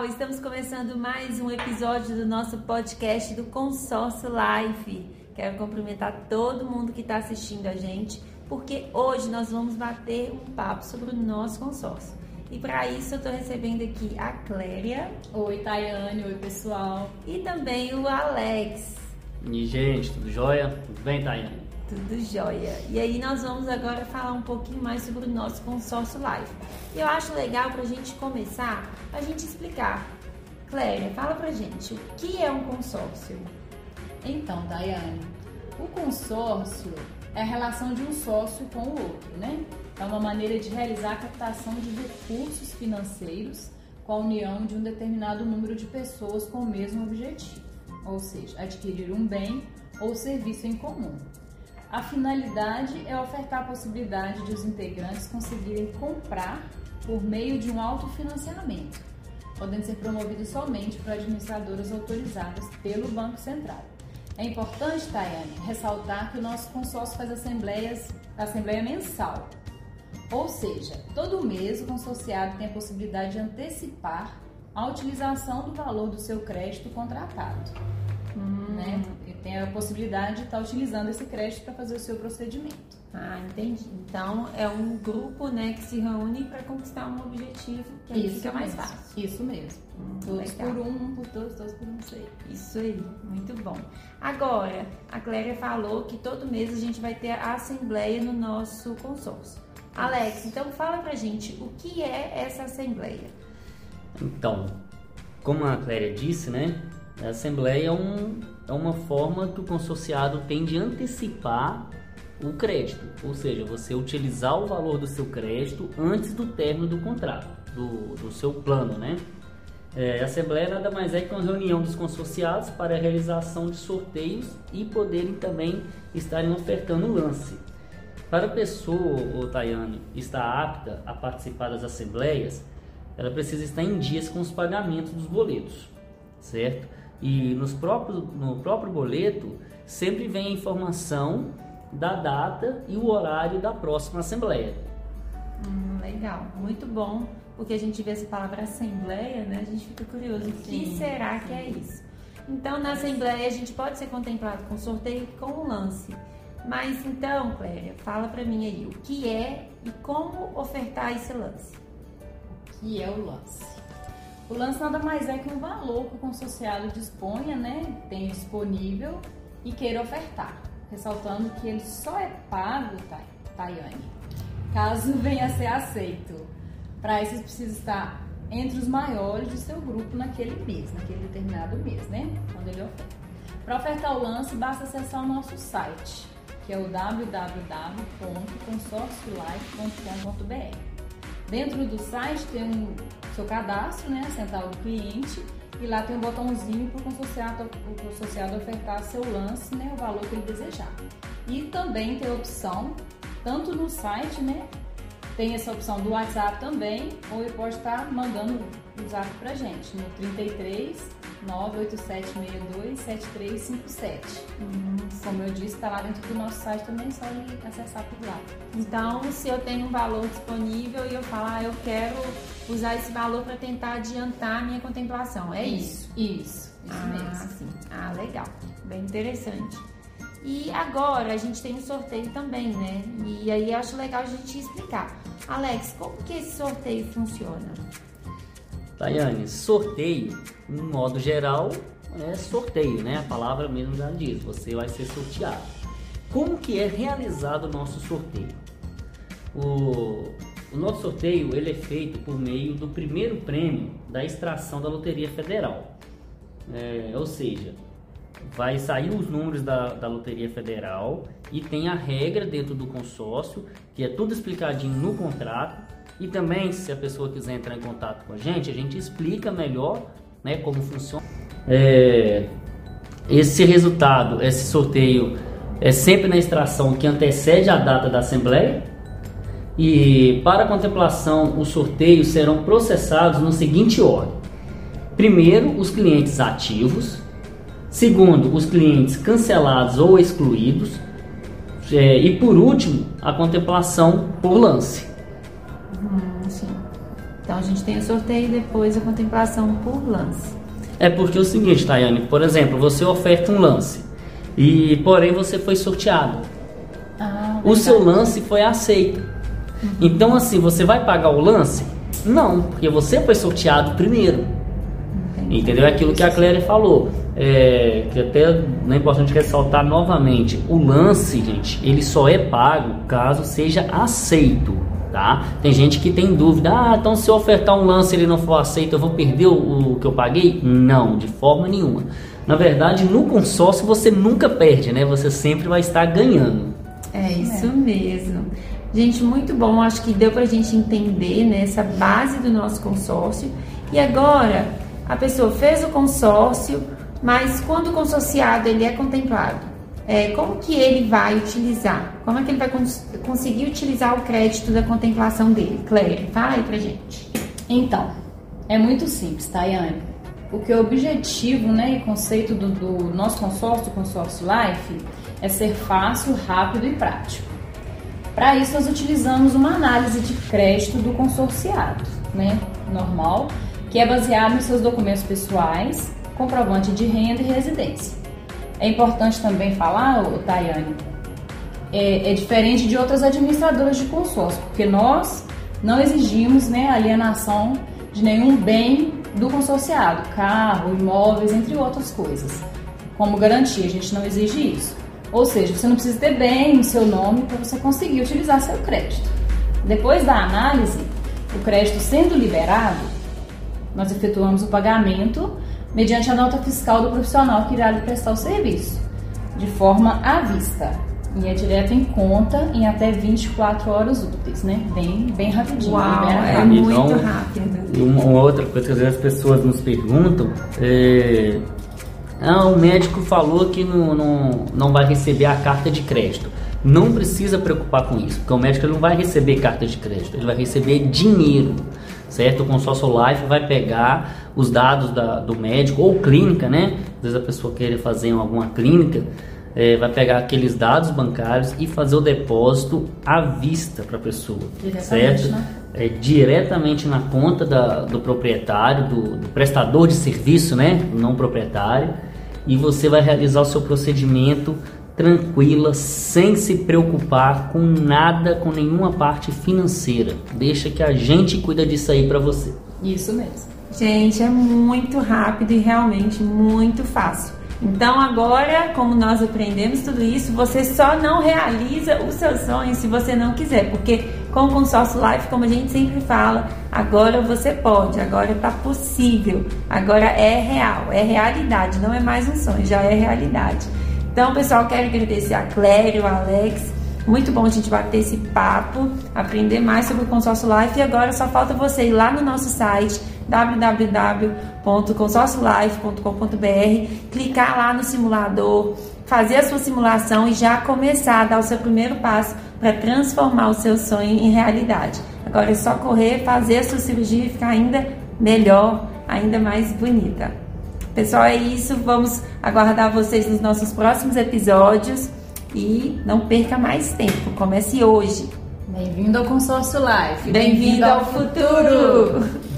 pessoal, estamos começando mais um episódio do nosso podcast do Consórcio Life. Quero cumprimentar todo mundo que está assistindo a gente, porque hoje nós vamos bater um papo sobre o nosso consórcio. E para isso eu estou recebendo aqui a Cléria. Oi, Tayane. Oi, pessoal. E também o Alex. E gente, tudo jóia? Tudo bem, Tayane? Tudo jóia. E aí nós vamos agora falar um pouquinho mais sobre o nosso consórcio live. Eu acho legal para a gente começar, a gente explicar. Cléria, fala pra gente, o que é um consórcio? Então, Daiane, o consórcio é a relação de um sócio com o outro, né? É uma maneira de realizar a captação de recursos financeiros com a união de um determinado número de pessoas com o mesmo objetivo, ou seja, adquirir um bem ou serviço em comum. A finalidade é ofertar a possibilidade de os integrantes conseguirem comprar por meio de um autofinanciamento, podendo ser promovidos somente por administradoras autorizadas pelo Banco Central. É importante, Tayane, ressaltar que o nosso consórcio faz assembleias, assembleia mensal. Ou seja, todo mês o consorciado tem a possibilidade de antecipar a utilização do valor do seu crédito contratado. Hum. Né? Tem a possibilidade de estar utilizando esse crédito para fazer o seu procedimento. Ah, entendi. Então é um grupo né, que se reúne para conquistar um objetivo que aí Isso fica mais mesmo. fácil. Isso mesmo. Hum, todos legal. por um, um por todos, todos por um sei. Isso aí, muito bom. Agora, a Cléria falou que todo mês a gente vai ter a assembleia no nosso consórcio. Alex, então fala pra gente o que é essa assembleia. Então, como a Cléria disse, né? A assembleia é, um, é uma forma que o consorciado tem de antecipar o crédito, ou seja, você utilizar o valor do seu crédito antes do término do contrato, do, do seu plano, né? É, a Assembleia nada mais é que uma reunião dos consorciados para a realização de sorteios e poderem também estarem ofertando o lance. Para a pessoa, o Tayane, estar apta a participar das assembleias, ela precisa estar em dias com os pagamentos dos boletos, certo? E nos próprios, no próprio boleto sempre vem a informação da data e o horário da próxima assembleia. Hum, legal, muito bom, porque a gente vê essa palavra assembleia, né? A gente fica curioso, o que Sim, será que é isso? Então, na assembleia a gente pode ser contemplado com sorteio e com um lance. Mas então, Cléria, fala pra mim aí, o que é e como ofertar esse lance? que é o lance. O lance nada mais é que um valor que o consorciado disponha, né, tem disponível e queira ofertar, ressaltando que ele só é pago, Tay- Tayane, caso venha a ser aceito. Para isso, precisa estar entre os maiores do seu grupo naquele mês, naquele determinado mês, né, quando ele oferta. Para ofertar o lance, basta acessar o nosso site, que é o www.consorciolife.com.br. Dentro do site tem um seu cadastro, né, central do cliente, e lá tem um botãozinho para o consorciado, o consorciado ofertar seu lance, né, o valor que ele desejar. E também tem a opção, tanto no site, né, tem essa opção do WhatsApp também, ou ele pode estar mandando o zap pra gente no 33 98762 7357. Como eu disse, está lá dentro do nosso site também, é só ele acessar por lá. Então, se eu tenho um valor disponível e eu falar, ah, eu quero usar esse valor para tentar adiantar a minha contemplação, é isso? Isso, isso ah, mesmo. sim. Ah, legal. Bem interessante. E agora a gente tem o sorteio também, né? E aí acho legal a gente explicar. Alex, como que esse sorteio funciona? Tayane, sorteio, em modo geral, é sorteio, né? A palavra mesmo já diz, você vai ser sorteado. Como que é realizado o nosso sorteio? O, o nosso sorteio ele é feito por meio do primeiro prêmio da extração da Loteria Federal. É, ou seja, vai sair os números da, da Loteria Federal e tem a regra dentro do consórcio, que é tudo explicadinho no contrato. E também, se a pessoa quiser entrar em contato com a gente, a gente explica melhor né, como funciona. É, esse resultado, esse sorteio, é sempre na extração que antecede a data da Assembleia. E para contemplação, os sorteios serão processados no seguinte ordem: primeiro, os clientes ativos, segundo, os clientes cancelados ou excluídos, é, e por último, a contemplação por lance. Hum, sim. Então a gente tem o sorteio e depois a contemplação por lance. É porque é o seguinte, Tayane, por exemplo, você oferta um lance e porém você foi sorteado. Ah, O seu lance foi aceito. Então assim, você vai pagar o lance? Não, porque você foi sorteado primeiro. Entendi. Entendeu? É aquilo que a Cléria falou. É, que até é importante ressaltar novamente. O lance, gente, ele só é pago caso seja aceito. Tá? Tem gente que tem dúvida, ah, então se eu ofertar um lance e ele não for aceito, eu vou perder o, o que eu paguei? Não, de forma nenhuma. Na verdade, no consórcio você nunca perde, né? Você sempre vai estar ganhando. É isso mesmo. Gente, muito bom. Acho que deu pra gente entender né, essa base do nosso consórcio. E agora, a pessoa fez o consórcio, mas quando o consorciado ele é contemplado, é, como que ele vai utilizar? Como é que ele vai cons- conseguir utilizar o crédito da contemplação dele? Cléia, fala aí pra gente. Então, é muito simples, Tayane. Porque o objetivo né, e conceito do, do nosso consórcio, do consórcio Life, é ser fácil, rápido e prático. Para isso, nós utilizamos uma análise de crédito do consorciado, né, normal, que é baseado nos seus documentos pessoais, comprovante de renda e residência. É importante também falar, Tayane, é, é diferente de outras administradoras de consórcio, porque nós não exigimos né, alienação de nenhum bem do consorciado, carro, imóveis, entre outras coisas. Como garantia, a gente não exige isso. Ou seja, você não precisa ter bem no seu nome para você conseguir utilizar seu crédito. Depois da análise, o crédito sendo liberado, nós efetuamos o pagamento mediante a nota fiscal do profissional que irá lhe prestar o serviço, de forma à vista. E é direto em conta em até 24 horas úteis, né? Bem, bem rapidinho. Uau, libera é rápido. Então, muito rápido. E uma, uma outra coisa que às vezes as pessoas nos perguntam é. Ah, o médico falou que não, não, não vai receber a carta de crédito. Não precisa preocupar com isso, porque o médico não vai receber carta de crédito, ele vai receber dinheiro, certo? O consórcio Life vai pegar os dados da- do médico ou clínica, né? Às vezes a pessoa quer fazer em alguma clínica, é, vai pegar aqueles dados bancários e fazer o depósito à vista para a pessoa, Diretamente, certo? né? é, diretamente na conta da- do proprietário, do, do prestador de serviço, né? Não proprietário. E você vai realizar o seu procedimento tranquila, sem se preocupar com nada, com nenhuma parte financeira. Deixa que a gente cuida disso aí para você. Isso mesmo. Gente, é muito rápido e realmente muito fácil. Então agora, como nós aprendemos tudo isso, você só não realiza os seus sonhos se você não quiser, porque com o consórcio Life, como a gente sempre fala, agora você pode, agora está possível, agora é real, é realidade, não é mais um sonho, já é realidade. Então, pessoal, quero agradecer a Clério, a Alex. Muito bom a gente bater esse papo, aprender mais sobre o consórcio Life. E agora só falta você ir lá no nosso site www.consórciolife.com.br, clicar lá no simulador, fazer a sua simulação e já começar a dar o seu primeiro passo para transformar o seu sonho em realidade. Agora é só correr, fazer a sua cirurgia e ficar ainda melhor, ainda mais bonita. Pessoal, é isso. Vamos aguardar vocês nos nossos próximos episódios e não perca mais tempo. Comece hoje. Bem-vindo ao Consórcio Life. Bem-vindo ao futuro.